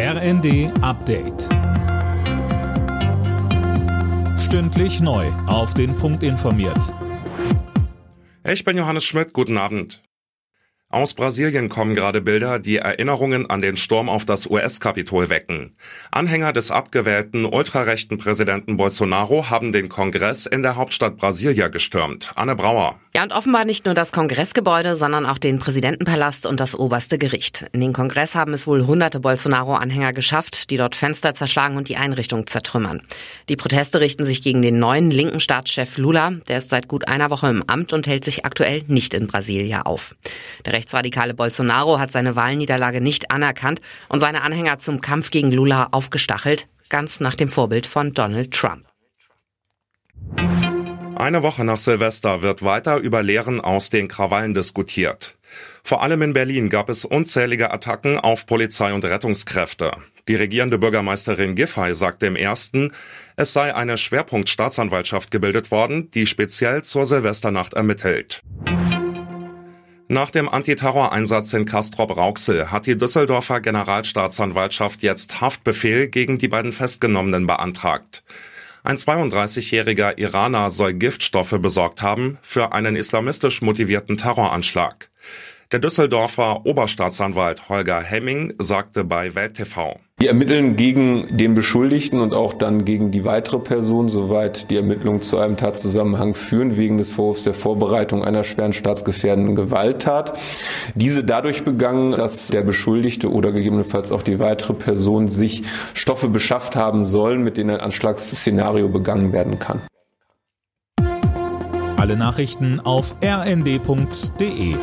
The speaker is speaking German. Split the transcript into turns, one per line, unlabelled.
RND Update. Stündlich neu. Auf den Punkt informiert.
Ich bin Johannes Schmidt. Guten Abend. Aus Brasilien kommen gerade Bilder, die Erinnerungen an den Sturm auf das US-Kapitol wecken. Anhänger des abgewählten ultrarechten Präsidenten Bolsonaro haben den Kongress in der Hauptstadt Brasilia gestürmt. Anne Brauer.
Ja, und offenbar nicht nur das Kongressgebäude, sondern auch den Präsidentenpalast und das oberste Gericht. In den Kongress haben es wohl hunderte Bolsonaro-Anhänger geschafft, die dort Fenster zerschlagen und die Einrichtung zertrümmern. Die Proteste richten sich gegen den neuen linken Staatschef Lula. Der ist seit gut einer Woche im Amt und hält sich aktuell nicht in Brasilia auf. Der rechtsradikale Bolsonaro hat seine Wahlniederlage nicht anerkannt und seine Anhänger zum Kampf gegen Lula aufgestachelt, ganz nach dem Vorbild von Donald Trump.
Eine Woche nach Silvester wird weiter über Lehren aus den Krawallen diskutiert. Vor allem in Berlin gab es unzählige Attacken auf Polizei und Rettungskräfte. Die regierende Bürgermeisterin Giffey sagte im ersten, es sei eine Schwerpunktstaatsanwaltschaft gebildet worden, die speziell zur Silvesternacht ermittelt. Nach dem Antiterroreinsatz in Castrop-Rauxel hat die Düsseldorfer Generalstaatsanwaltschaft jetzt Haftbefehl gegen die beiden Festgenommenen beantragt. Ein 32-jähriger Iraner soll Giftstoffe besorgt haben für einen islamistisch motivierten Terroranschlag. Der Düsseldorfer Oberstaatsanwalt Holger Hemming sagte bei Welt TV.
Wir ermitteln gegen den Beschuldigten und auch dann gegen die weitere Person, soweit die Ermittlungen zu einem Tatzusammenhang führen, wegen des Vorwurfs der Vorbereitung einer schweren staatsgefährdenden Gewalttat. Diese dadurch begangen, dass der Beschuldigte oder gegebenenfalls auch die weitere Person sich Stoffe beschafft haben sollen, mit denen ein Anschlagsszenario begangen werden kann.
Alle Nachrichten auf rnd.de